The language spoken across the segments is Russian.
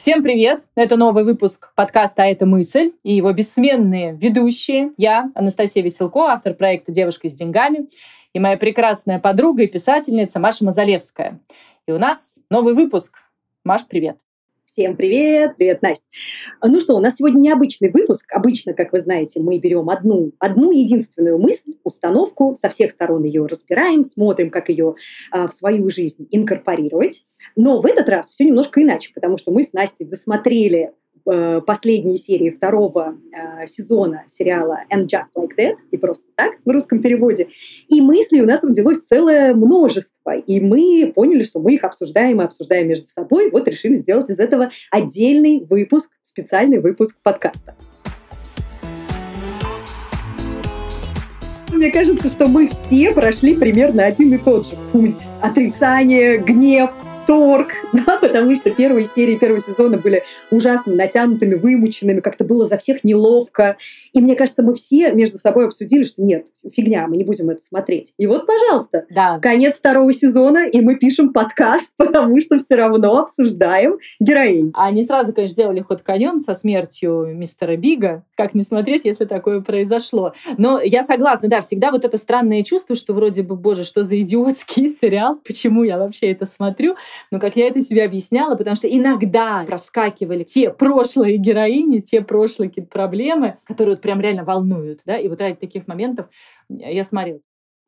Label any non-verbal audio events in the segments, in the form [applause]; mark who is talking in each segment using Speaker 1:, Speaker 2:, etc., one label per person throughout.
Speaker 1: Всем привет! Это новый выпуск подкаста «А это мысль» и его бессменные ведущие. Я, Анастасия Веселко, автор проекта «Девушка с деньгами», и моя прекрасная подруга и писательница Маша Мазалевская. И у нас новый выпуск. Маш, привет!
Speaker 2: Всем привет! Привет, Настя! Ну что, у нас сегодня необычный выпуск. Обычно, как вы знаете, мы берем одну, одну единственную мысль, установку, со всех сторон ее разбираем, смотрим, как ее а, в свою жизнь инкорпорировать. Но в этот раз все немножко иначе, потому что мы с Настей досмотрели последней серии второго э, сезона сериала «And Just Like That», и просто так в русском переводе. И мыслей у нас родилось целое множество, и мы поняли, что мы их обсуждаем и обсуждаем между собой, вот решили сделать из этого отдельный выпуск, специальный выпуск подкаста. Мне кажется, что мы все прошли примерно один и тот же путь. Отрицание, гнев, торг, [laughs] да, потому что первые серии первого сезона были ужасно натянутыми, вымученными, как-то было за всех неловко. И мне кажется, мы все между собой обсудили, что нет, фигня, мы не будем это смотреть. И вот, пожалуйста, да. конец второго сезона, и мы пишем подкаст, [laughs] потому что все равно обсуждаем героинь.
Speaker 1: А они сразу, конечно, сделали ход конем со смертью мистера Бига. Как не смотреть, если такое произошло? Но я согласна, да, всегда вот это странное чувство, что вроде бы, боже, что за идиотский [laughs] сериал, почему я вообще это смотрю? Но как я это себе объясняла, потому что иногда проскакивали те прошлые героини, те прошлые какие-то проблемы, которые вот прям реально волнуют, да, и вот ради таких моментов я смотрела.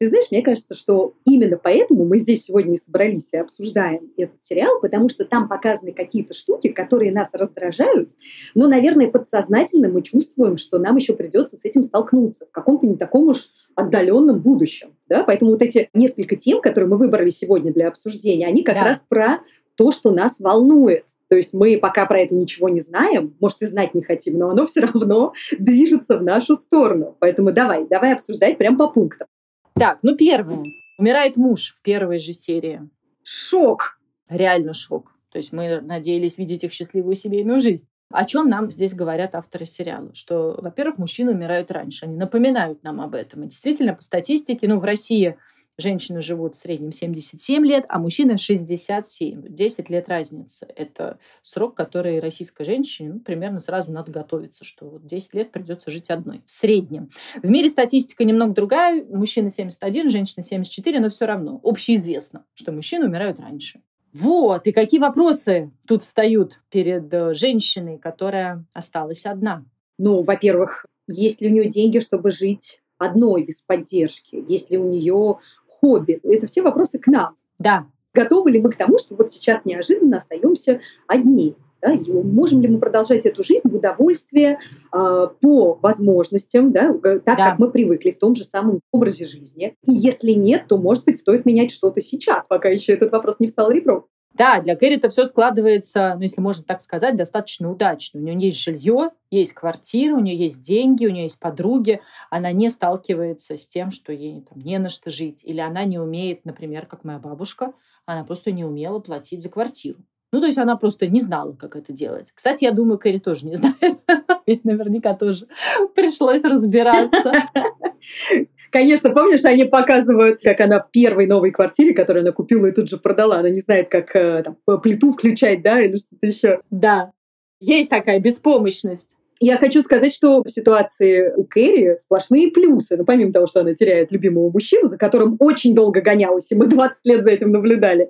Speaker 2: Ты знаешь, мне кажется, что именно поэтому мы здесь сегодня и собрались и обсуждаем этот сериал, потому что там показаны какие-то штуки, которые нас раздражают, но, наверное, подсознательно мы чувствуем, что нам еще придется с этим столкнуться в каком-то не таком уж отдаленном будущем. Да? Поэтому вот эти несколько тем, которые мы выбрали сегодня для обсуждения, они как да. раз про то, что нас волнует. То есть мы пока про это ничего не знаем, может, и знать не хотим, но оно все равно [laughs] движется в нашу сторону. Поэтому давай, давай обсуждать прям по пунктам.
Speaker 1: Так, ну первое. Умирает муж в первой же серии.
Speaker 2: Шок.
Speaker 1: Реально шок. То есть мы надеялись видеть их счастливую семейную жизнь. О чем нам здесь говорят авторы сериала? Что, во-первых, мужчины умирают раньше. Они напоминают нам об этом. И действительно, по статистике, ну, в России женщины живут в среднем 77 лет, а мужчины 67. 10 лет разницы. Это срок, который российской женщине ну, примерно сразу надо готовиться, что вот 10 лет придется жить одной. В среднем. В мире статистика немного другая. Мужчина 71, женщина 74, но все равно общеизвестно, что мужчины умирают раньше. Вот, и какие вопросы тут встают перед э, женщиной, которая осталась одна?
Speaker 2: Ну, во-первых, есть ли у нее деньги, чтобы жить одной без поддержки? Есть ли у нее хобби? Это все вопросы к нам.
Speaker 1: Да.
Speaker 2: Готовы ли мы к тому, что вот сейчас неожиданно остаемся одни? Да, можем ли мы продолжать эту жизнь в удовольствие э, по возможностям, да, так да. как мы привыкли в том же самом образе жизни. И если нет, то, может быть, стоит менять что-то сейчас, пока еще этот вопрос не встал ребром.
Speaker 1: Да, для Кэрри это все складывается, ну, если можно так сказать, достаточно удачно. У нее есть жилье, есть квартира, у нее есть деньги, у нее есть подруги. Она не сталкивается с тем, что ей там, не на что жить. Или она не умеет, например, как моя бабушка, она просто не умела платить за квартиру. Ну, то есть она просто не знала, как это делать. Кстати, я думаю, Кэрри тоже не [laughs] знает. Ведь наверняка тоже пришлось разбираться. [laughs]
Speaker 2: Конечно, помнишь, они показывают, как она в первой новой квартире, которую она купила и тут же продала, она не знает, как э, там, плиту включать, да, или что-то еще.
Speaker 1: Да, есть такая беспомощность.
Speaker 2: Я хочу сказать, что в ситуации у Кэрри сплошные плюсы. Ну, помимо того, что она теряет любимого мужчину, за которым очень долго гонялась, и мы 20 лет за этим наблюдали,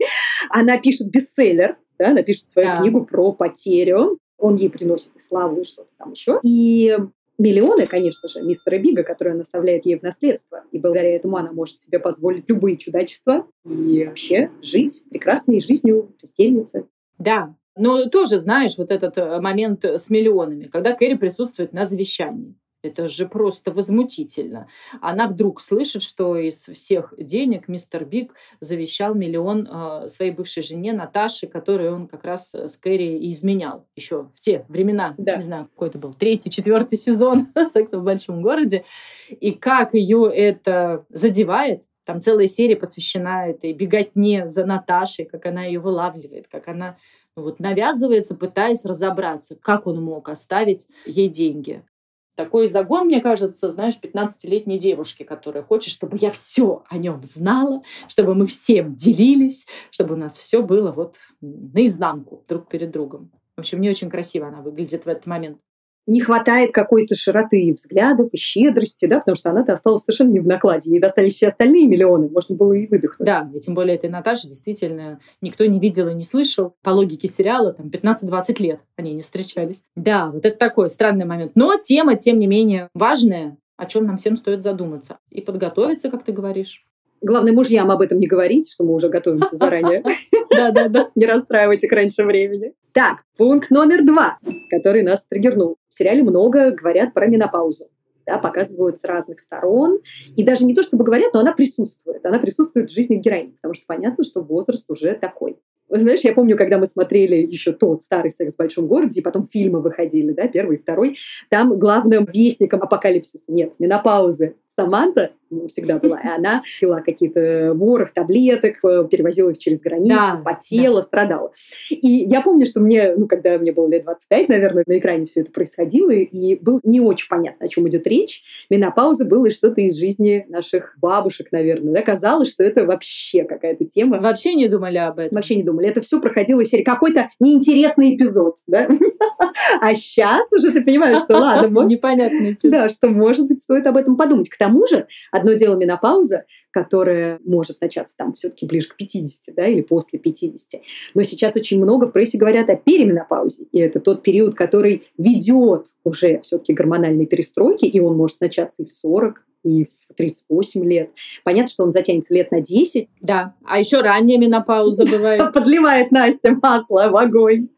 Speaker 2: она пишет бестселлер, да, она пишет свою да. книгу про потерю. Он ей приносит и славу, и что-то там еще. И миллионы, конечно же, мистера Бига, которые он оставляет ей в наследство. И благодаря этому она может себе позволить любые чудачества и вообще жить прекрасной жизнью бездельницы.
Speaker 1: Да, но тоже знаешь вот этот э, момент с миллионами, когда Кэрри присутствует на завещании. Это же просто возмутительно. Она вдруг слышит, что из всех денег мистер Биг завещал миллион э, своей бывшей жене Наташе, которую он как раз с Кэрри и изменял еще в те времена. Да. Не знаю, какой это был, третий, четвертый сезон [laughs] «Секса в большом городе». И как ее это задевает, там целая серия посвящена этой беготне за Наташей, как она ее вылавливает, как она ну вот навязывается, пытаясь разобраться, как он мог оставить ей деньги. Такой загон, мне кажется, знаешь, 15-летней девушки, которая хочет, чтобы я все о нем знала, чтобы мы всем делились, чтобы у нас все было вот наизнанку друг перед другом. В общем, не очень красиво она выглядит в этот момент
Speaker 2: не хватает какой-то широты взглядов и щедрости, да, потому что она-то осталась совершенно не в накладе. Ей достались все остальные миллионы, можно было и выдохнуть.
Speaker 1: Да, и тем более этой Наташи действительно никто не видел и не слышал. По логике сериала, там, 15-20 лет они не встречались. Да, вот это такой странный момент. Но тема, тем не менее, важная, о чем нам всем стоит задуматься. И подготовиться, как ты говоришь.
Speaker 2: Главное, мужьям об этом не говорить, что мы уже готовимся заранее. [laughs]
Speaker 1: Да-да-да. [laughs]
Speaker 2: Не расстраивайте их раньше времени. Так, пункт номер два, который нас триггернул. В сериале много говорят про менопаузу. Да, показывают с разных сторон. И даже не то, чтобы говорят, но она присутствует. Она присутствует в жизни героини, потому что понятно, что возраст уже такой. Знаешь, я помню, когда мы смотрели еще тот старый секс в большом городе, и потом фильмы выходили, да, первый и второй, там главным вестником апокалипсиса нет, менопаузы. Саманта всегда была, и она пила какие-то ворох таблеток, э, перевозила их через границу, да, потела, да. страдала. И я помню, что мне, ну, когда мне было лет 25, наверное, на экране все это происходило, и было не очень понятно, о чем идет речь. Менопауза было что-то из жизни наших бабушек, наверное. Да? Казалось, что это вообще какая-то тема.
Speaker 1: Вообще не думали об этом.
Speaker 2: Вообще не думали. Это все проходило из серии какой-то неинтересный эпизод. Да? [laughs] А сейчас уже ты понимаешь, что ладно.
Speaker 1: Непонятный
Speaker 2: эпизод. Да, что, может быть, стоит об этом подумать. К тому же, Одно дело менопауза, которая может начаться там все-таки ближе к 50, да, или после 50. Но сейчас очень много в прессе говорят о переменопаузе. И это тот период, который ведет уже все-таки гормональные перестройки, и он может начаться и в 40, и в 38 лет. Понятно, что он затянется лет на 10.
Speaker 1: Да, а еще ранняя менопауза бывает.
Speaker 2: Подливает Настя масло в огонь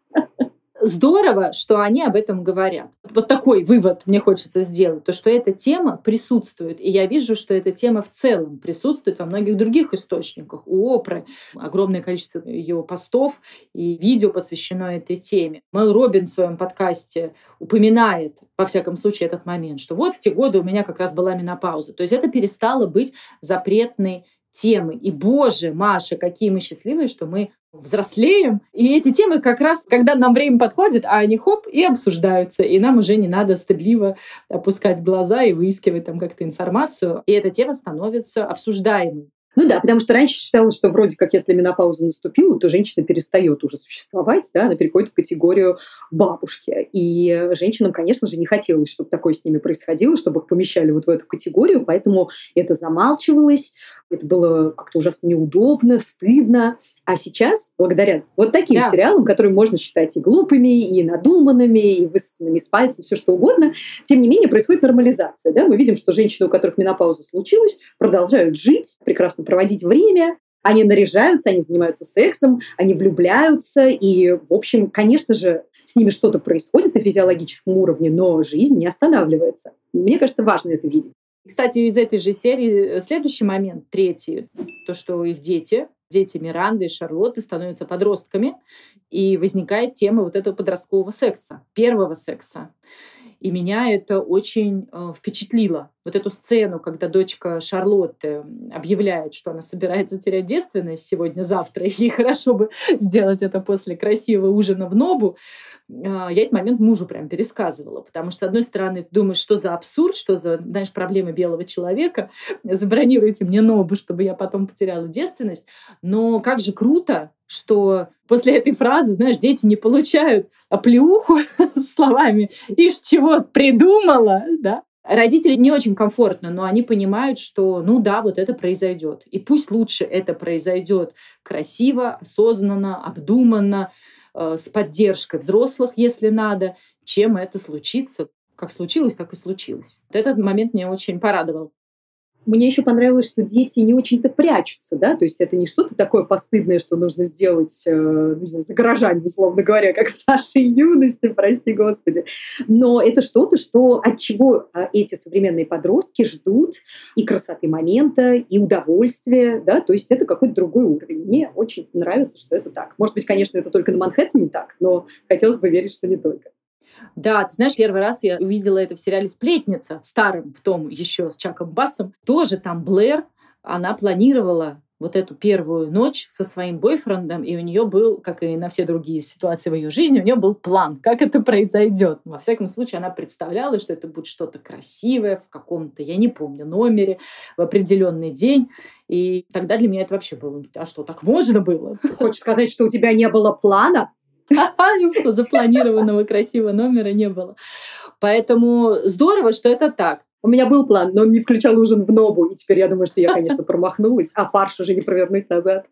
Speaker 1: здорово, что они об этом говорят. Вот такой вывод мне хочется сделать, то что эта тема присутствует. И я вижу, что эта тема в целом присутствует во многих других источниках. У Опры огромное количество ее постов и видео посвящено этой теме. Мэл Робин в своем подкасте упоминает, во всяком случае, этот момент, что вот в те годы у меня как раз была менопауза. То есть это перестало быть запретной темы. И, боже, Маша, какие мы счастливые, что мы взрослеем. И эти темы как раз, когда нам время подходит, а они хоп, и обсуждаются. И нам уже не надо стыдливо опускать глаза и выискивать там как-то информацию. И эта тема становится обсуждаемой.
Speaker 2: Ну да, потому что раньше считалось, что вроде как если менопауза наступила, то женщина перестает уже существовать, да, она переходит в категорию бабушки. И женщинам, конечно же, не хотелось, чтобы такое с ними происходило, чтобы их помещали вот в эту категорию, поэтому это замалчивалось, это было как-то ужасно неудобно, стыдно. А сейчас, благодаря вот таким да. сериалам, которые можно считать и глупыми, и надуманными, и высосанными с пальца, все что угодно, тем не менее происходит нормализация. Да? Мы видим, что женщины, у которых менопауза случилась, продолжают жить, прекрасно проводить время, они наряжаются, они занимаются сексом, они влюбляются, и, в общем, конечно же, с ними что-то происходит на физиологическом уровне, но жизнь не останавливается. Мне кажется, важно это видеть.
Speaker 1: Кстати, из этой же серии э, следующий момент, третий, то, что их дети, дети Миранды и Шарлотты становятся подростками, и возникает тема вот этого подросткового секса, первого секса. И меня это очень э, впечатлило. Вот эту сцену, когда дочка Шарлотты объявляет, что она собирается терять девственность сегодня-завтра, и ей хорошо бы [laughs] сделать это после красивого ужина в Нобу, а, я этот момент мужу прям пересказывала, потому что, с одной стороны, думаешь, что за абсурд, что за, знаешь, проблемы белого человека, [laughs] забронируйте мне нобу, чтобы я потом потеряла девственность, но как же круто, что после этой фразы, знаешь, дети не получают оплеуху [laughs] словами «Ишь, чего придумала!» да? Родители не очень комфортно, но они понимают, что, ну да, вот это произойдет. И пусть лучше это произойдет красиво, осознанно, обдуманно, Э, с поддержкой взрослых, если надо, чем это случится. Как случилось, так и случилось. Этот момент меня очень порадовал.
Speaker 2: Мне еще понравилось, что дети не очень-то прячутся, да, то есть это не что-то такое постыдное, что нужно сделать, э, не знаю, за гаражами, условно говоря, как в нашей юности, прости господи. Но это что-то, что от чего а, эти современные подростки ждут и красоты момента, и удовольствия, да, то есть это какой-то другой уровень. Мне очень нравится, что это так. Может быть, конечно, это только на Манхэттене так, но хотелось бы верить, что не только.
Speaker 1: Да, ты знаешь, первый раз я увидела это в сериале «Сплетница», в старом, в том еще с Чаком Бассом. Тоже там Блэр, она планировала вот эту первую ночь со своим бойфрендом, и у нее был, как и на все другие ситуации в ее жизни, у нее был план, как это произойдет. Во всяком случае, она представляла, что это будет что-то красивое в каком-то, я не помню, номере в определенный день. И тогда для меня это вообще было, а что, так можно было?
Speaker 2: Хочешь сказать, что у тебя не было плана?
Speaker 1: Запланированного красивого номера не было. Поэтому здорово, что это так.
Speaker 2: У меня был план, но он не включал ужин в нобу. И теперь я думаю, что я, конечно, промахнулась, а фарш уже не провернуть назад.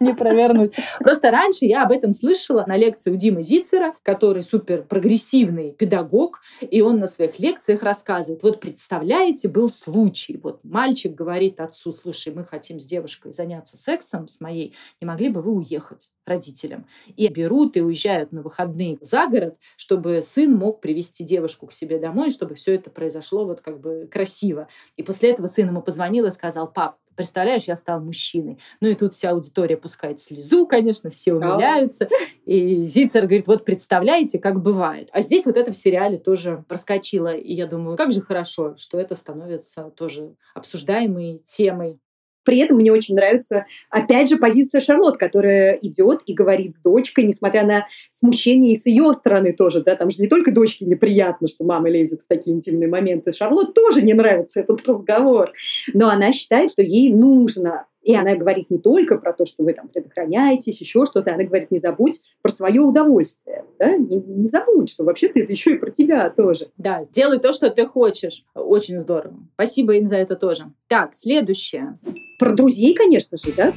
Speaker 1: Не провернуть. Просто раньше я об этом слышала на лекции у Димы Зицера, который супер прогрессивный педагог, и он на своих лекциях рассказывает. Вот представляете, был случай. Вот мальчик говорит отцу, слушай, мы хотим с девушкой заняться сексом, с моей, не могли бы вы уехать родителям? И берут и уезжают на выходные за город, чтобы сын мог привести девушку к себе домой, чтобы все это произошло вот как бы бы красиво. И после этого сын ему позвонил и сказал, пап, представляешь, я стал мужчиной. Ну и тут вся аудитория пускает слезу, конечно, все умиляются. И Зицер говорит, вот представляете, как бывает. А здесь вот это в сериале тоже проскочило. И я думаю, как же хорошо, что это становится тоже обсуждаемой темой
Speaker 2: при этом мне очень нравится, опять же, позиция Шарлот, которая идет и говорит с дочкой, несмотря на смущение и с ее стороны тоже, да, там же не только дочке неприятно, что мама лезет в такие интимные моменты, Шарлот тоже не нравится этот разговор, но она считает, что ей нужно и она говорит не только про то, что вы там предохраняетесь, еще что-то, она говорит, не забудь про свое удовольствие. Да? Не, не забудь, что вообще-то это еще и про тебя тоже.
Speaker 1: Да, делай то, что ты хочешь. Очень здорово. Спасибо им за это тоже. Так, следующее.
Speaker 2: Про друзей, конечно же, да?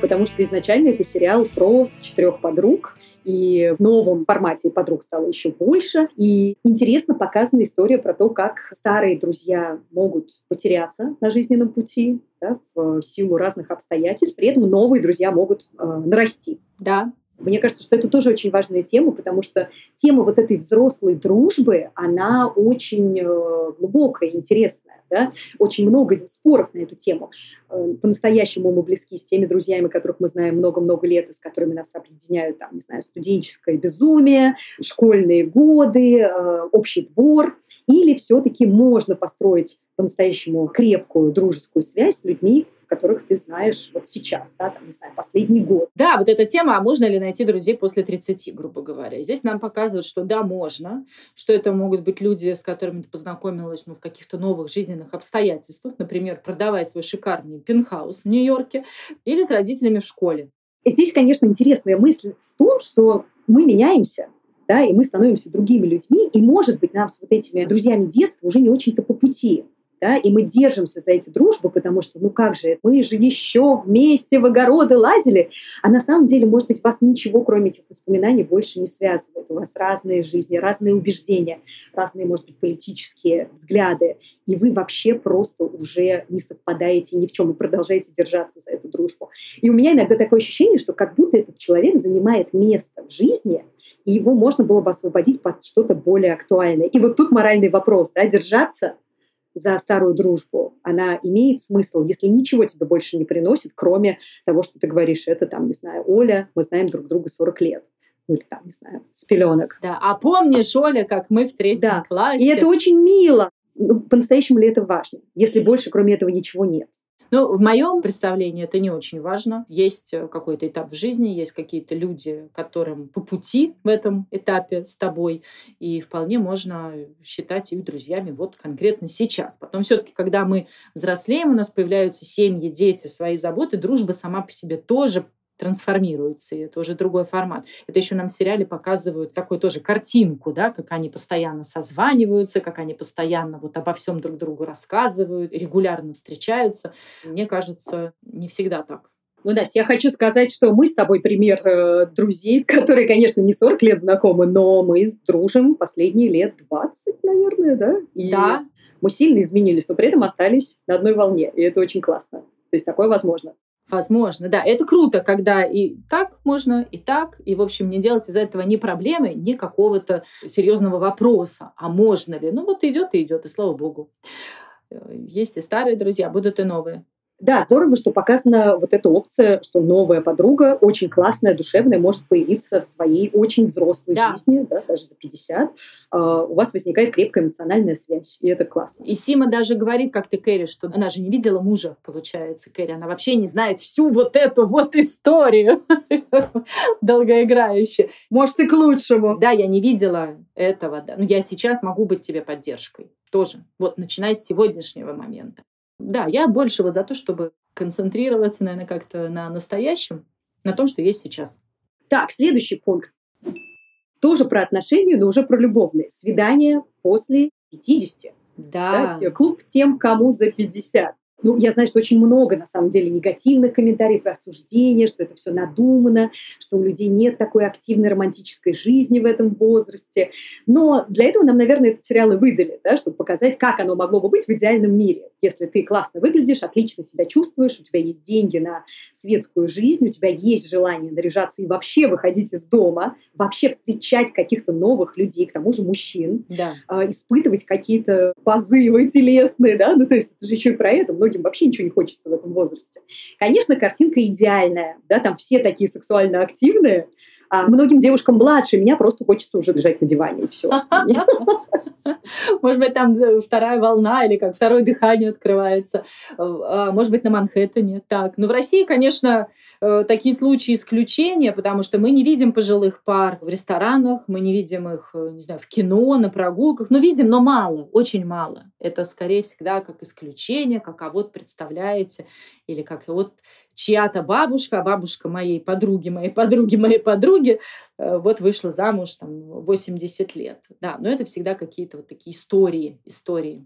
Speaker 2: Потому что изначально это сериал про четырех подруг, и в новом формате подруг стало еще больше. И интересно показана история про то, как старые друзья могут потеряться на жизненном пути да, в силу разных обстоятельств, при этом новые друзья могут э, нарасти.
Speaker 1: Да,
Speaker 2: мне кажется, что это тоже очень важная тема, потому что тема вот этой взрослой дружбы, она очень э, глубокая, интересная. Да? Очень много споров на эту тему. Э, по-настоящему мы близки с теми друзьями, которых мы знаем много-много лет, и с которыми нас объединяют, там, не знаю, студенческое безумие, школьные годы, э, общий двор. Или все-таки можно построить по-настоящему крепкую дружескую связь с людьми, которых ты знаешь вот сейчас, да, там, не знаю, последний год.
Speaker 1: Да, вот эта тема, а можно ли найти друзей после 30, грубо говоря. Здесь нам показывают, что да, можно, что это могут быть люди, с которыми ты познакомилась ну, в каких-то новых жизненных обстоятельствах, например, продавая свой шикарный пентхаус в Нью-Йорке, или с родителями в школе.
Speaker 2: И здесь, конечно, интересная мысль в том, что мы меняемся, да, и мы становимся другими людьми, и, может быть, нам с вот этими друзьями детства уже не очень-то по пути да, и мы держимся за эти дружбы, потому что, ну как же, мы же еще вместе в огороды лазили, а на самом деле, может быть, вас ничего, кроме этих воспоминаний, больше не связывает. У вас разные жизни, разные убеждения, разные, может быть, политические взгляды, и вы вообще просто уже не совпадаете ни в чем и продолжаете держаться за эту дружбу. И у меня иногда такое ощущение, что как будто этот человек занимает место в жизни, и его можно было бы освободить под что-то более актуальное. И вот тут моральный вопрос, да, держаться за старую дружбу, она имеет смысл, если ничего тебе больше не приносит, кроме того, что ты говоришь, это там, не знаю, Оля, мы знаем друг друга 40 лет. Ну, или там, не знаю, с пеленок.
Speaker 1: Да, а помнишь, Оля, как мы в третьем да. классе?
Speaker 2: И это очень мило. Ну, по-настоящему ли это важно, если больше, кроме этого, ничего нет?
Speaker 1: Ну, в моем представлении это не очень важно. Есть э, какой-то этап в жизни, есть какие-то люди, которым по пути в этом этапе с тобой, и вполне можно считать их друзьями вот конкретно сейчас. Потом все-таки, когда мы взрослеем, у нас появляются семьи, дети, свои заботы, дружба сама по себе тоже трансформируется, и это уже другой формат. Это еще нам в сериале показывают такую тоже картинку, да, как они постоянно созваниваются, как они постоянно вот обо всем друг другу рассказывают, регулярно встречаются. Мне кажется, не всегда так.
Speaker 2: Ну, Настя, я хочу сказать, что мы с тобой пример э, друзей, [laughs] которые, конечно, не 40 лет знакомы, но мы дружим последние лет 20, наверное, да?
Speaker 1: И да.
Speaker 2: мы сильно изменились, но при этом остались на одной волне, и это очень классно. То есть такое возможно.
Speaker 1: Возможно, да. Это круто, когда и так можно, и так. И, в общем, не делать из этого ни проблемы, ни какого-то серьезного вопроса. А можно ли? Ну вот идет и идет, и слава богу. Э, есть и старые друзья, будут и новые.
Speaker 2: Да, здорово, что показана вот эта опция, что новая подруга, очень классная, душевная, может появиться в твоей очень взрослой да. жизни, да, даже за 50. Uh, у вас возникает крепкая эмоциональная связь, и это классно.
Speaker 1: И Сима даже говорит, как ты, Кэрри, что она же не видела мужа, получается, Кэрри. Она вообще не знает всю вот эту вот историю [laughs] долгоиграющую.
Speaker 2: Может, и к лучшему.
Speaker 1: Да, я не видела этого, да. Но я сейчас могу быть тебе поддержкой тоже. Вот начиная с сегодняшнего момента. Да, я больше вот за то, чтобы концентрироваться, наверное, как-то на настоящем, на том, что есть сейчас.
Speaker 2: Так, следующий пункт. Тоже про отношения, но уже про любовные. Свидание после 50.
Speaker 1: Да.
Speaker 2: да. Клуб тем, кому за 50. Ну, я знаю, что очень много, на самом деле, негативных комментариев и осуждения, что это все надумано, что у людей нет такой активной романтической жизни в этом возрасте. Но для этого нам, наверное, этот сериал и выдали, да, чтобы показать, как оно могло бы быть в идеальном мире. Если ты классно выглядишь, отлично себя чувствуешь, у тебя есть деньги на светскую жизнь, у тебя есть желание наряжаться и вообще выходить из дома, вообще встречать каких-то новых людей, к тому же мужчин,
Speaker 1: да.
Speaker 2: э, испытывать какие-то позывы телесные, да, ну то есть это же еще и про это, многим вообще ничего не хочется в этом возрасте. Конечно, картинка идеальная, да, там все такие сексуально активные, а многим девушкам младше меня просто хочется уже лежать на диване, и все. [laughs]
Speaker 1: Может быть, там вторая волна или как второе дыхание открывается. А, может быть, на Манхэттене. Так. Но в России, конечно, э, такие случаи исключения, потому что мы не видим пожилых пар в ресторанах, мы не видим их, э, не знаю, в кино, на прогулках. Ну, видим, но мало, очень мало. Это скорее всегда как исключение, как а вот представляете, или как вот чья-то бабушка, а бабушка моей подруги, моей подруги, моей подруги, э, вот вышла замуж там 80 лет. Да, но это всегда какие-то вот такие истории, истории.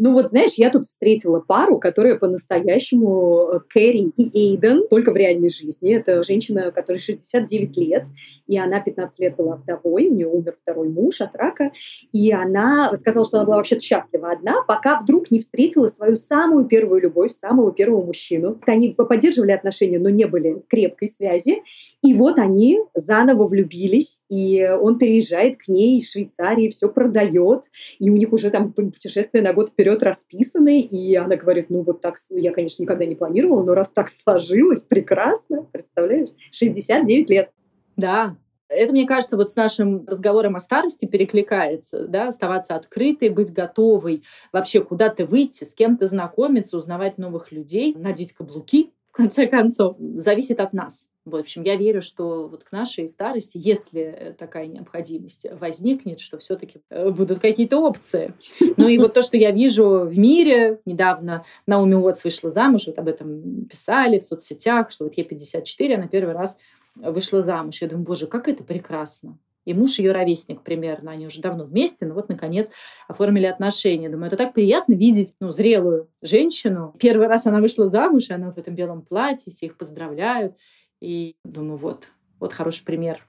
Speaker 2: Ну вот, знаешь, я тут встретила пару, которая по-настоящему э, Кэрри и Эйден, только в реальной жизни. Это женщина, которой 69 лет, и она 15 лет была вдовой, у нее умер второй муж от рака, и она сказала, что она была вообще счастлива одна, пока вдруг не встретила свою самую первую любовь, самого первого мужчину. Они поддерживали отношения, но не были крепкой связи, и вот они заново влюбились, и он переезжает к ней из Швейцарии, все продает, и у них уже там путешествие на год вперед расписаны, и она говорит, ну вот так, я, конечно, никогда не планировала, но раз так сложилось, прекрасно, представляешь? 69 лет.
Speaker 1: Да, это, мне кажется, вот с нашим разговором о старости перекликается, да, оставаться открытой, быть готовой вообще куда-то выйти, с кем-то знакомиться, узнавать новых людей, надеть каблуки, в конце концов, зависит от нас. В общем, я верю, что вот к нашей старости, если такая необходимость возникнет, что все-таки э, будут какие-то опции. Ну и вот то, что я вижу в мире, недавно Науми Уотс вышла замуж, вот об этом писали в соцсетях, что вот ей 54, она первый раз вышла замуж. Я думаю, боже, как это прекрасно. И муж ее ровесник примерно, они уже давно вместе, но вот, наконец, оформили отношения. Думаю, это так приятно видеть ну, зрелую женщину. Первый раз она вышла замуж, и она в этом белом платье, все их поздравляют. И думаю, вот, вот хороший пример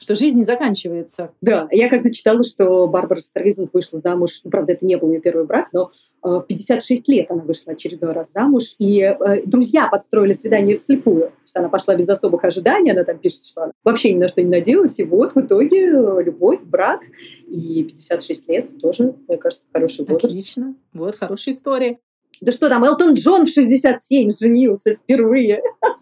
Speaker 1: что жизнь не заканчивается.
Speaker 2: Да, я как-то читала, что Барбара Стрейзенд вышла замуж, ну, правда, это не был ее первый брак, но э, в 56 лет она вышла очередной раз замуж, и э, друзья подстроили свидание вслепую. То есть она пошла без особых ожиданий, она там пишет, что она вообще ни на что не надеялась, и вот в итоге э, любовь, брак, и 56 лет тоже, мне кажется, хороший возраст.
Speaker 1: Отлично, вот хорошая история.
Speaker 2: Да что там, Элтон Джон в 67 женился впервые.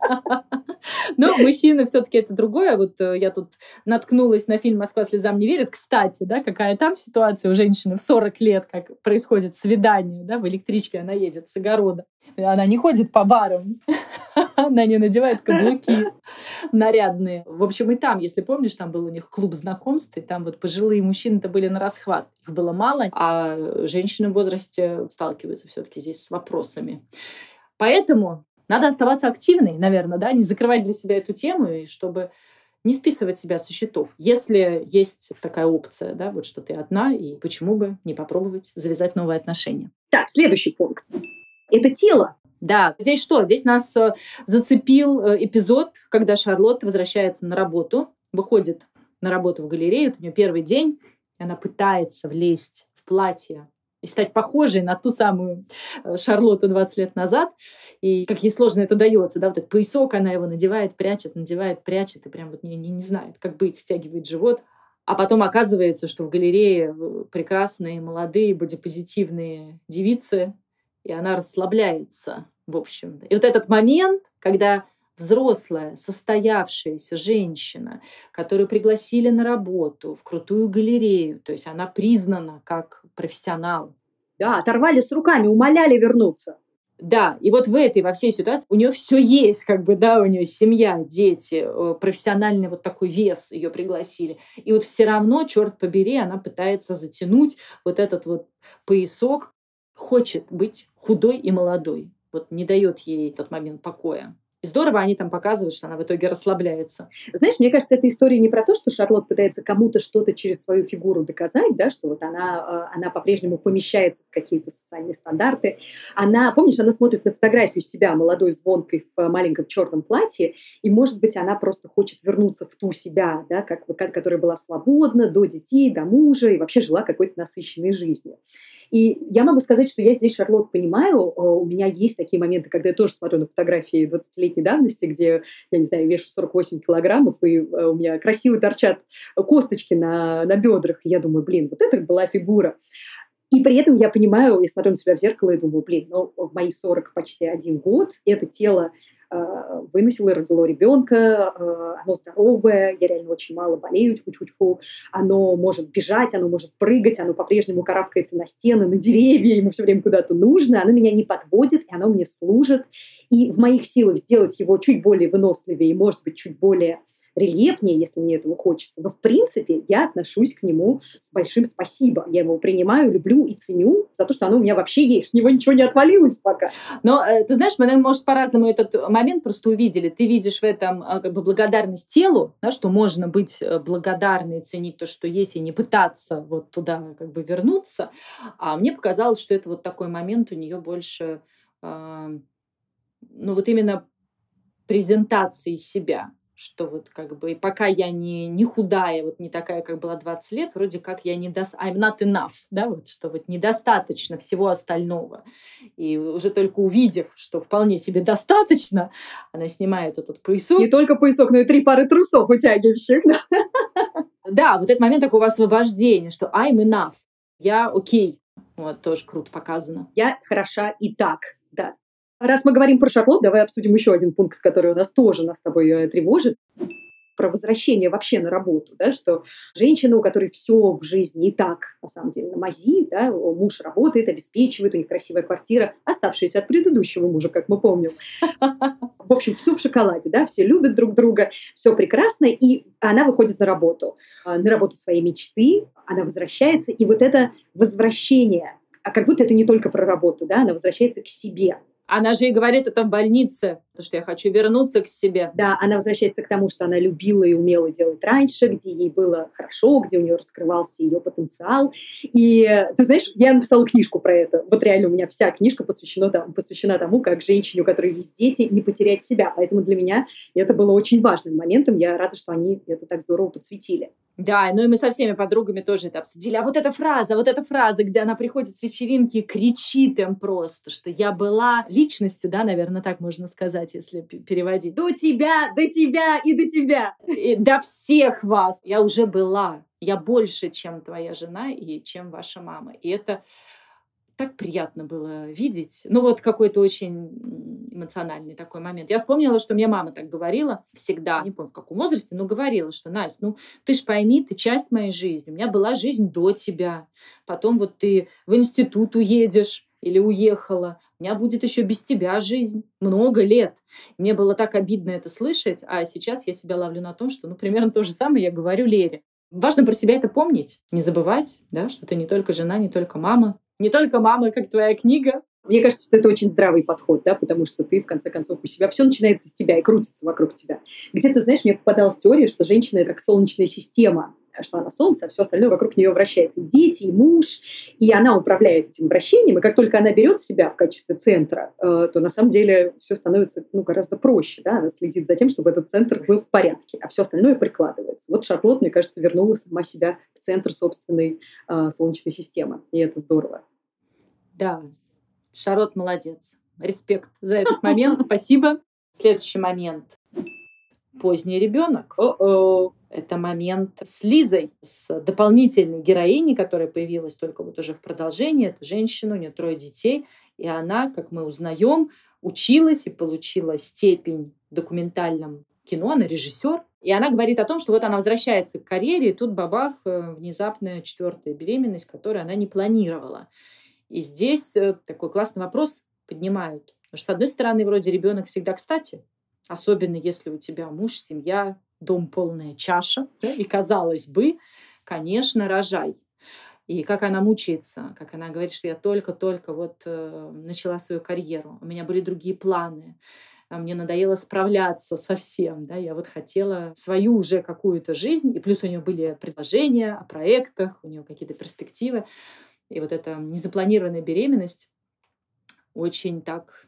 Speaker 2: [laughs]
Speaker 1: Но мужчины все-таки это другое. Вот э, я тут наткнулась на фильм «Москва слезам не верит». Кстати, да, какая там ситуация у женщины в 40 лет, как происходит свидание, да, в электричке она едет с огорода. Она не ходит по барам, [laughs] она не надевает каблуки нарядные. В общем, и там, если помнишь, там был у них клуб знакомств, и там вот пожилые мужчины-то были на расхват. Их было мало, а женщины в возрасте сталкиваются все-таки здесь с вопросами. Поэтому надо оставаться активной, наверное, да, не закрывать для себя эту тему, и чтобы не списывать себя со счетов. Если есть такая опция, да, вот что ты одна, и почему бы не попробовать завязать новые отношения.
Speaker 2: Так, следующий пункт. Это тело.
Speaker 1: Да, здесь что? Здесь нас э, зацепил э, эпизод, когда Шарлотта возвращается на работу, выходит на работу в галерею, это у нее первый день, и она пытается влезть в платье и стать похожей на ту самую э, Шарлотту 20 лет назад. И как ей сложно это дается, да, вот этот поясок, она его надевает, прячет, надевает, прячет, и прям вот не, не, не знает, как быть, втягивает живот. А потом оказывается, что в галерее прекрасные, молодые, бодипозитивные девицы, и она расслабляется, в общем. И вот этот момент, когда взрослая, состоявшаяся женщина, которую пригласили на работу в крутую галерею, то есть она признана как профессионал.
Speaker 2: Да, оторвали с руками, умоляли вернуться.
Speaker 1: Да, и вот в этой, во всей ситуации у нее все есть, как бы, да, у нее семья, дети, э, профессиональный вот такой вес ее пригласили. И вот все равно, черт побери, она пытается затянуть вот этот вот поясок, хочет быть худой и молодой. Вот не дает ей тот момент покоя. И здорово они там показывают, что она в итоге расслабляется.
Speaker 2: Знаешь, мне кажется, эта история не про то, что Шарлотт пытается кому-то что-то через свою фигуру доказать, да, что вот она, э, она по-прежнему помещается в какие-то социальные стандарты. Она, помнишь, она смотрит на фотографию себя молодой звонкой в маленьком черном платье, и, может быть, она просто хочет вернуться в ту себя, да, как, которая была свободна до детей, до мужа и вообще жила какой-то насыщенной жизнью. И я могу сказать, что я здесь, Шарлотт, понимаю, э, у меня есть такие моменты, когда я тоже смотрю на фотографии 20-летней давности, где, я не знаю, вешу 48 килограммов, и э, у меня красиво торчат косточки на, на бедрах. И я думаю, блин, вот это была фигура. И при этом я понимаю, я смотрю на себя в зеркало и думаю, блин, ну, в мои 40 почти один год это тело Э, выносила, родила ребенка, э, оно здоровое, я реально очень мало болею, тьфу-тьфу-тьфу, оно может бежать, оно может прыгать, оно по-прежнему карабкается на стены, на деревья, ему все время куда-то нужно, оно меня не подводит, и оно мне служит. И в моих силах сделать его чуть более выносливее и, может быть, чуть более рельефнее, если мне этого хочется. Но, в принципе, я отношусь к нему с большим спасибо. Я его принимаю, люблю и ценю за то, что оно у меня вообще есть. С него ничего не отвалилось пока.
Speaker 1: Но, э, ты знаешь, мы, наверное, может, по-разному этот момент просто увидели. Ты видишь в этом э, как бы благодарность телу, да, что можно быть э, благодарной, ценить то, что есть, и не пытаться вот туда как бы вернуться. А мне показалось, что это вот такой момент у нее больше, э, ну вот именно презентации себя что вот как бы пока я не, не худая, вот не такая, как была 20 лет, вроде как я не до... I'm not enough, да, вот что вот недостаточно всего остального. И уже только увидев, что вполне себе достаточно, она снимает этот поясок.
Speaker 2: Не только поясок, но и три пары трусов утягивающих, да.
Speaker 1: Да, вот этот момент такого освобождения, что I'm enough, я окей. Вот, тоже круто показано.
Speaker 2: Я хороша и так, да. Раз мы говорим про Шарлотт, давай обсудим еще один пункт, который у нас тоже нас с тобой э, тревожит. Про возвращение вообще на работу, да, что женщина, у которой все в жизни и так, на самом деле, на мази, да, муж работает, обеспечивает, у них красивая квартира, оставшаяся от предыдущего мужа, как мы помним. В общем, все в шоколаде, да, все любят друг друга, все прекрасно, и она выходит на работу, а, на работу своей мечты, она возвращается, и вот это возвращение, а как будто это не только про работу, да, она возвращается к себе,
Speaker 1: она же и говорит это в больнице, то, что я хочу вернуться к себе.
Speaker 2: Да, она возвращается к тому, что она любила и умела делать раньше, где ей было хорошо, где у нее раскрывался ее потенциал. И ты знаешь, я написала книжку про это. Вот реально у меня вся книжка посвящена, там, посвящена тому, как женщине, у которой есть дети, не потерять себя. Поэтому для меня это было очень важным моментом. Я рада, что они это так здорово подсветили.
Speaker 1: Да, ну и мы со всеми подругами тоже это обсудили. А вот эта фраза, вот эта фраза, где она приходит с вечеринки и кричит им просто, что я была личностью, да, наверное, так можно сказать, если переводить.
Speaker 2: До тебя, до тебя и до тебя.
Speaker 1: И до всех вас. Я уже была. Я больше, чем твоя жена и чем ваша мама. И это так приятно было видеть. Ну вот какой-то очень эмоциональный такой момент. Я вспомнила, что мне мама так говорила всегда, не помню в каком возрасте, но говорила, что Настя, ну ты ж пойми, ты часть моей жизни. У меня была жизнь до тебя. Потом вот ты в институт уедешь или уехала. У меня будет еще без тебя жизнь. Много лет. Мне было так обидно это слышать, а сейчас я себя ловлю на том, что, ну, примерно то же самое я говорю Лере. Важно про себя это помнить, не забывать, да, что ты не только жена, не только мама, не только мама, как твоя книга.
Speaker 2: Мне кажется, что это очень здравый подход, да, потому что ты, в конце концов, у себя все начинается с тебя и крутится вокруг тебя. Где-то, знаешь, мне попадалась теория, что женщина – это как солнечная система, что она солнце, а все остальное вокруг нее вращается. И дети, и муж, и она управляет этим вращением. И как только она берет себя в качестве центра, э, то на самом деле все становится ну, гораздо проще. Да? Она следит за тем, чтобы этот центр был в порядке, а все остальное прикладывается. Вот Шарлотт, мне кажется, вернула сама себя в центр собственной э, Солнечной системы. И это здорово.
Speaker 1: Да, Шарлотт молодец. Респект за этот момент. [laughs] Спасибо. Следующий момент. Поздний ребенок.
Speaker 2: О-о.
Speaker 1: Это момент с Лизой, с дополнительной героиней, которая появилась только вот уже в продолжении. Это женщина, у нее трое детей. И она, как мы узнаем, училась и получила степень в документальном кино, она режиссер. И она говорит о том, что вот она возвращается к карьере, и тут бабах, э, внезапная четвертая беременность, которую она не планировала. И здесь э, такой классный вопрос поднимают. Потому что, с одной стороны, вроде ребенок всегда кстати, особенно если у тебя муж, семья, дом полная чаша, да, и казалось бы, конечно, рожай. И как она мучается, как она говорит, что я только-только вот э, начала свою карьеру, у меня были другие планы, а мне надоело справляться со всем, да, я вот хотела свою уже какую-то жизнь, и плюс у нее были предложения о проектах, у нее какие-то перспективы, и вот эта незапланированная беременность очень так...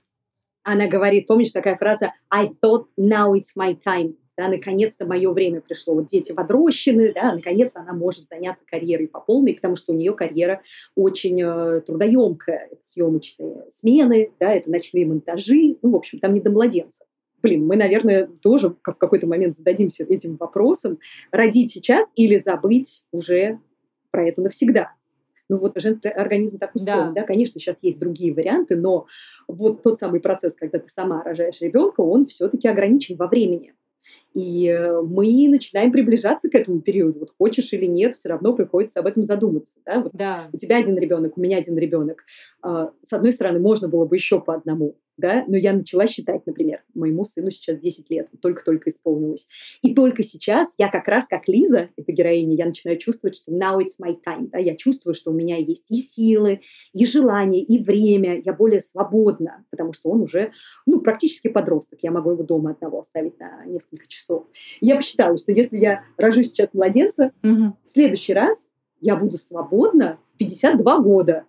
Speaker 2: Она говорит, помнишь такая фраза «I thought now it's my time», да, наконец-то мое время пришло. Вот дети подрощены, да, наконец-то она может заняться карьерой по полной, потому что у нее карьера очень э, трудоемкая. Это съемочные смены, да, это ночные монтажи, ну, в общем, там не до младенца. Блин, мы, наверное, тоже в какой-то момент зададимся этим вопросом, родить сейчас или забыть уже про это навсегда. Ну вот женский организм так устроен, да. да, конечно, сейчас есть другие варианты, но вот тот самый процесс, когда ты сама рожаешь ребенка, он все-таки ограничен во времени. И э, мы начинаем приближаться к этому периоду. Вот хочешь или нет, все равно приходится об этом задуматься. Да? Вот
Speaker 1: да.
Speaker 2: У тебя один ребенок, у меня один ребенок. А, с одной стороны, можно было бы еще по одному да, но я начала считать, например, моему сыну сейчас 10 лет, только-только исполнилось. И только сейчас я как раз, как Лиза, эта героиня, я начинаю чувствовать, что now it's my time, да, я чувствую, что у меня есть и силы, и желание, и время, я более свободна, потому что он уже, ну, практически подросток, я могу его дома одного оставить на несколько часов. И я посчитала, что если я рожу сейчас младенца,
Speaker 1: угу.
Speaker 2: в следующий раз я буду свободна в 52 года.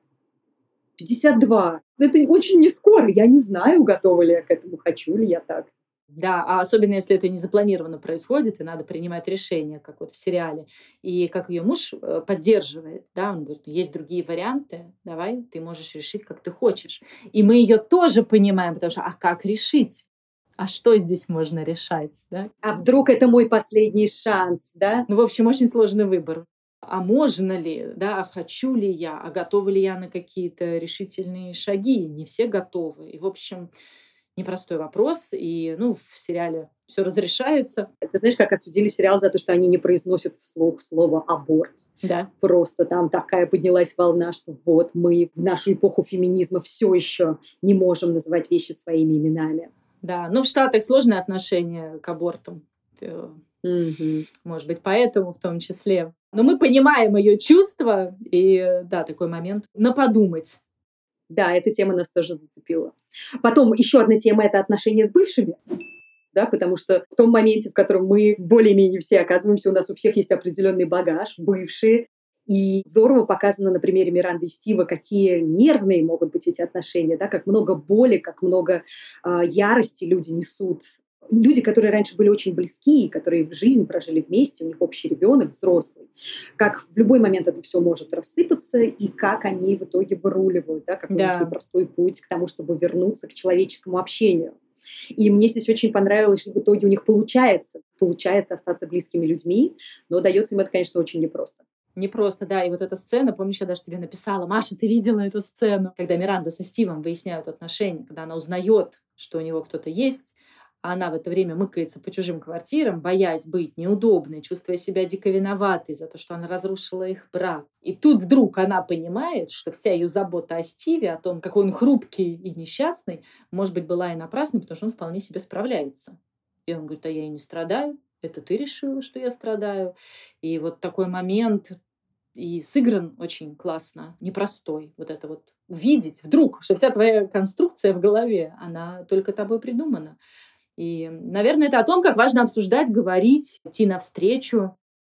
Speaker 2: 52. Это очень не скоро. Я не знаю, готова ли я к этому, хочу ли я так.
Speaker 1: Да, а особенно если это не запланированно происходит, и надо принимать решение, как вот в сериале. И как ее муж э, поддерживает, да, он говорит, «Ну, есть другие варианты, давай, ты можешь решить, как ты хочешь. И мы ее тоже понимаем, потому что, а как решить? А что здесь можно решать, да?
Speaker 2: А вдруг это мой последний шанс, да?
Speaker 1: Ну, в общем, очень сложный выбор а можно ли, да, а хочу ли я, а готова ли я на какие-то решительные шаги. Не все готовы. И, в общем, непростой вопрос. И, ну, в сериале все разрешается.
Speaker 2: Ты знаешь, как осудили сериал за то, что они не произносят вслух слово «аборт».
Speaker 1: Да.
Speaker 2: Просто там такая поднялась волна, что вот мы в нашу эпоху феминизма все еще не можем называть вещи своими именами.
Speaker 1: Да, ну в Штатах сложное отношение к абортам.
Speaker 2: Угу.
Speaker 1: Может быть, поэтому в том числе. Но мы понимаем ее чувства, и да, такой момент на подумать.
Speaker 2: Да, эта тема нас тоже зацепила. Потом еще одна тема – это отношения с бывшими. Да, потому что в том моменте, в котором мы более-менее все оказываемся, у нас у всех есть определенный багаж, бывшие, и здорово показано на примере Миранды и Стива, какие нервные могут быть эти отношения, да, как много боли, как много э, ярости люди несут люди, которые раньше были очень близки, которые в жизнь прожили вместе, у них общий ребенок, взрослый, как в любой момент это все может рассыпаться, и как они в итоге выруливают, да, какой да. простой путь к тому, чтобы вернуться к человеческому общению. И мне здесь очень понравилось, что в итоге у них получается, получается остаться близкими людьми, но дается им это, конечно, очень непросто.
Speaker 1: Непросто, да. И вот эта сцена, помнишь, я даже тебе написала, Маша, ты видела эту сцену? Когда Миранда со Стивом выясняют отношения, когда она узнает, что у него кто-то есть, а она в это время мыкается по чужим квартирам, боясь быть неудобной, чувствуя себя дико виноватой за то, что она разрушила их брак. И тут вдруг она понимает, что вся ее забота о Стиве, о том, какой он хрупкий и несчастный, может быть, была и напрасной, потому что он вполне себе справляется. И он говорит, а я и не страдаю, это ты решила, что я страдаю. И вот такой момент и сыгран очень классно, непростой. Вот это вот увидеть вдруг, что вся твоя конструкция в голове, она только тобой придумана. И, наверное, это о том, как важно обсуждать, говорить, идти навстречу.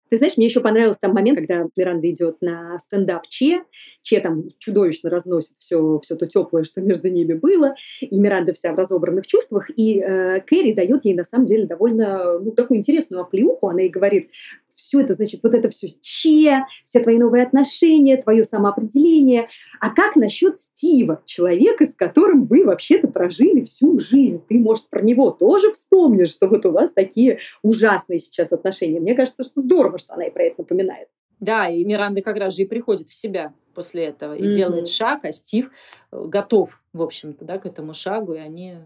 Speaker 2: Ты знаешь, мне еще понравился там момент, когда Миранда идет на стендап Че. Че там чудовищно разносит все, все то теплое, что между ними было. И Миранда вся в разобранных чувствах. И э, Кэрри дает ей, на самом деле, довольно ну, такую интересную оплеуху. Она ей говорит, все это, значит, вот это все че, все твои новые отношения, твое самоопределение. А как насчет Стива, человека, с которым вы вообще-то прожили всю жизнь? Ты, может, про него тоже вспомнишь, что вот у вас такие ужасные сейчас отношения? Мне кажется, что здорово, что она и про это напоминает.
Speaker 1: Да, и Миранда как раз же и приходит в себя после этого и mm-hmm. делает шаг, а Стив э, готов, в общем-то, да, к этому шагу, и они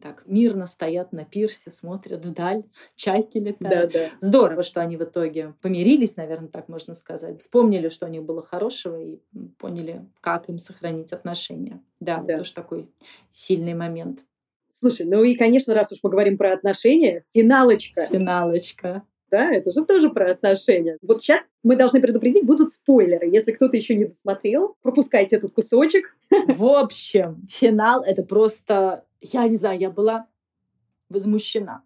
Speaker 1: так мирно стоят на пирсе, смотрят вдаль, [laughs] чайки летают.
Speaker 2: Да, да.
Speaker 1: Здорово, что они в итоге помирились, наверное, так можно сказать. Вспомнили, что у них было хорошего и поняли, как им сохранить отношения. Да, да. это тоже такой сильный момент.
Speaker 2: Слушай, ну и, конечно, раз уж мы говорим про отношения, финалочка.
Speaker 1: Финалочка.
Speaker 2: Да, это же тоже про отношения. Вот сейчас мы должны предупредить, будут спойлеры. Если кто-то еще не досмотрел, пропускайте этот кусочек.
Speaker 1: В общем, финал — это просто я не знаю, я была возмущена.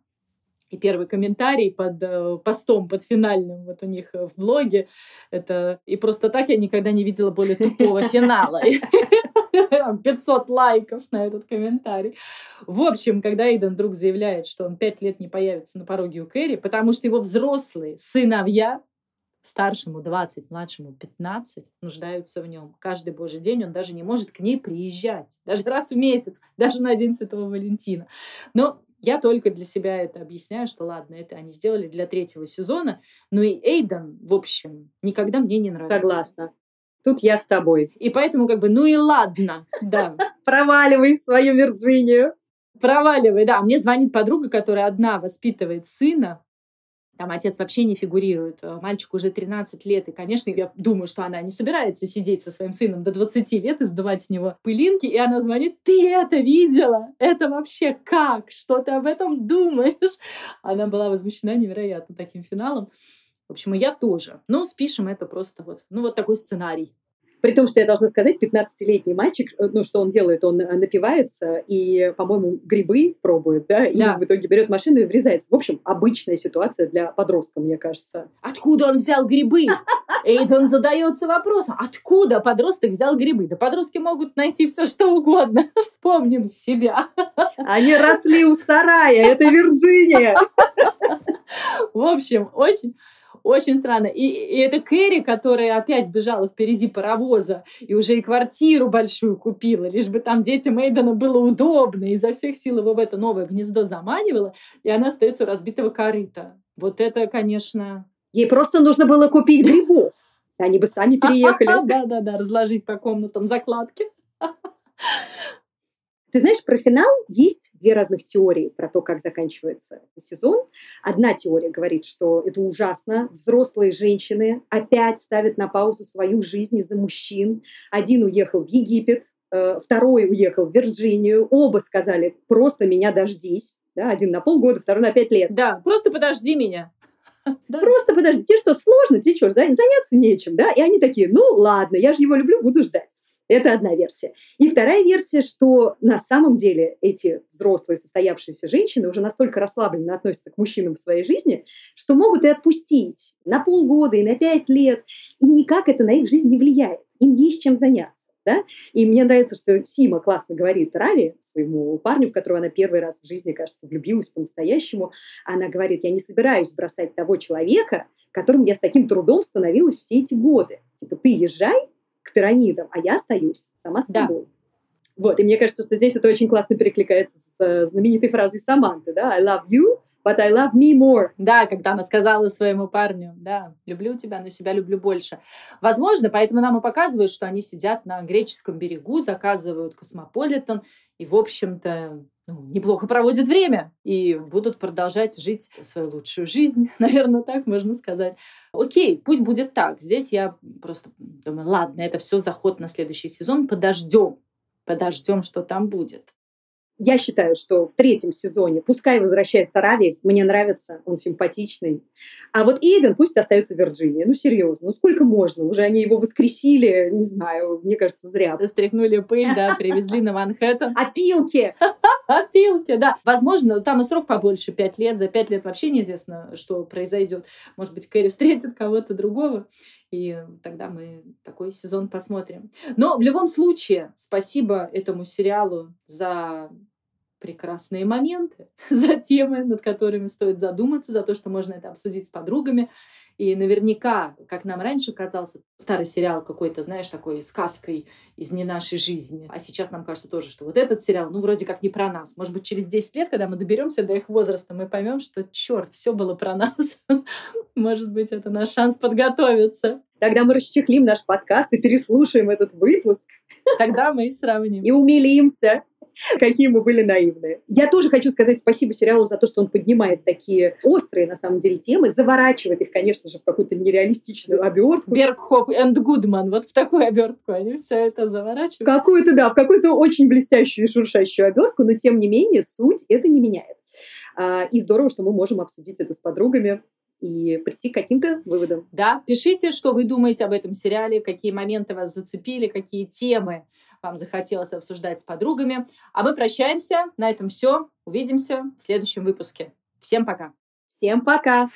Speaker 1: И первый комментарий под э, постом, под финальным вот у них э, в блоге, это «И просто так я никогда не видела более тупого финала». [laughs] [laughs] 500 лайков на этот комментарий. В общем, когда Эйден вдруг заявляет, что он пять лет не появится на пороге у Кэрри, потому что его взрослые сыновья старшему 20, младшему 15 нуждаются в нем. Каждый божий день он даже не может к ней приезжать. [laughs] Даже раз в месяц, даже на День Святого Валентина. Но я только для себя это объясняю, что ладно, это они сделали для третьего сезона, но и Эйден, в общем, никогда мне не нравится.
Speaker 2: Согласна. Тут я с тобой.
Speaker 1: И поэтому как бы, ну и ладно, да. [laughs]
Speaker 2: Проваливай в свою Вирджинию.
Speaker 1: Проваливай, да. Мне звонит подруга, которая одна воспитывает сына, там отец вообще не фигурирует. Э, мальчику уже 13 лет, и, конечно, я думаю, что она не собирается сидеть со своим сыном до 20 лет и сдавать с него пылинки, и она звонит, ты это видела? Это вообще как? Что ты об этом думаешь? Она была возмущена невероятно таким финалом. В общем, и я тоже. Но спишем это просто вот, ну вот такой сценарий.
Speaker 2: При том, что я должна сказать, 15-летний мальчик, э, ну, что он делает? Он э, напивается и, по-моему, грибы пробует, да, и да. в итоге берет машину и врезается. В общем, обычная ситуация для подростка, мне кажется.
Speaker 1: Откуда он взял грибы? Эйден задается вопросом, откуда подросток взял грибы? Да подростки могут найти все, что угодно. [laughs] Вспомним себя.
Speaker 2: Они росли у сарая, это Вирджиния.
Speaker 1: В общем, очень очень странно. И, и это Кэрри, которая опять бежала впереди паровоза и уже и квартиру большую купила, лишь бы там детям Эйдена было удобно, и изо всех сил его в это новое гнездо заманивала, и она остается у разбитого корыта. Вот это, конечно...
Speaker 2: Ей просто нужно было купить грибов. Они бы сами [laughs] переехали.
Speaker 1: Да-да-да, разложить по комнатам закладки.
Speaker 2: Ты знаешь, про финал есть две разных теории про то, как заканчивается сезон. Одна теория говорит, что это ужасно. Взрослые женщины опять ставят на паузу свою жизнь из-за мужчин. Один уехал в Египет, э, второй уехал в Вирджинию. Оба сказали, просто меня дождись. Да, один на полгода, второй на пять лет.
Speaker 1: Да, просто подожди меня. [laughs]
Speaker 2: Да. Просто подожди, тебе что, сложно, тебе что, да, заняться нечем, да? И они такие, ну ладно, я же его люблю, буду ждать. Это одна версия. И вторая версия, что на самом деле эти взрослые состоявшиеся женщины уже настолько расслабленно относятся к мужчинам в своей жизни, что могут и отпустить на полгода и на пять лет, и никак это на их жизнь не влияет. Им есть чем заняться. Да? И мне нравится, что Сима классно говорит Рави, своему парню, в которого она первый раз в жизни, кажется, влюбилась по-настоящему. Она говорит, я не собираюсь бросать того человека, которым я с таким трудом становилась все эти годы. Типа, ты езжай, к пирамидам, а я остаюсь сама с да. собой. Вот, и мне кажется, что здесь это очень классно перекликается с э, знаменитой фразой Саманты, да, I love you, but I love me more.
Speaker 1: Да, когда она сказала своему парню, да, люблю тебя, но себя люблю больше. Возможно, поэтому нам и показывают, что они сидят на греческом берегу, заказывают космополитен, и, в общем-то, ну, неплохо проводят время и будут продолжать жить свою лучшую жизнь, [laughs] наверное, так можно сказать. Окей, пусть будет так. Здесь я просто думаю, ладно, это все заход на следующий сезон, подождем, подождем, что там будет.
Speaker 2: Я считаю, что в третьем сезоне пускай возвращается Рави, мне нравится, он симпатичный. А вот Эйден пусть остается в Вирджинии. Ну, серьезно, ну сколько можно? Уже они его воскресили, не знаю, мне кажется, зря.
Speaker 1: Стряхнули пыль, да, привезли на Манхэттен. [laughs]
Speaker 2: Опилки!
Speaker 1: Опилки, [laughs] да. Возможно, там и срок побольше, пять лет. За пять лет вообще неизвестно, что произойдет. Может быть, Кэрри встретит кого-то другого. И тогда мы такой сезон посмотрим. Но в любом случае, спасибо этому сериалу за прекрасные моменты, [laughs] за темы, над которыми стоит задуматься, за то, что можно это обсудить с подругами. И наверняка, как нам раньше казался, старый сериал какой-то, знаешь, такой сказкой из не нашей жизни. А сейчас нам кажется тоже, что вот этот сериал, ну, вроде как не про нас. Может быть, через 10 лет, когда мы доберемся до их возраста, мы поймем, что, черт, все было про нас. [laughs] Может быть, это наш шанс подготовиться.
Speaker 2: Тогда мы расчехлим наш подкаст и переслушаем этот выпуск.
Speaker 1: Тогда мы и сравним.
Speaker 2: И умилимся. Какие мы были наивные. Я тоже хочу сказать спасибо сериалу за то, что он поднимает такие острые, на самом деле, темы, заворачивает их, конечно же, в какую-то нереалистичную обертку.
Speaker 1: Бергхоф и Гудман, вот в такую обертку они все это заворачивают.
Speaker 2: Какую-то, да, в какую-то очень блестящую и шуршащую обертку, но тем не менее суть это не меняет. А, и здорово, что мы можем обсудить это с подругами и прийти к каким-то выводам.
Speaker 1: Да, пишите, что вы думаете об этом сериале, какие моменты вас зацепили, какие темы вам захотелось обсуждать с подругами. А мы прощаемся. На этом все. Увидимся в следующем выпуске. Всем пока.
Speaker 2: Всем пока.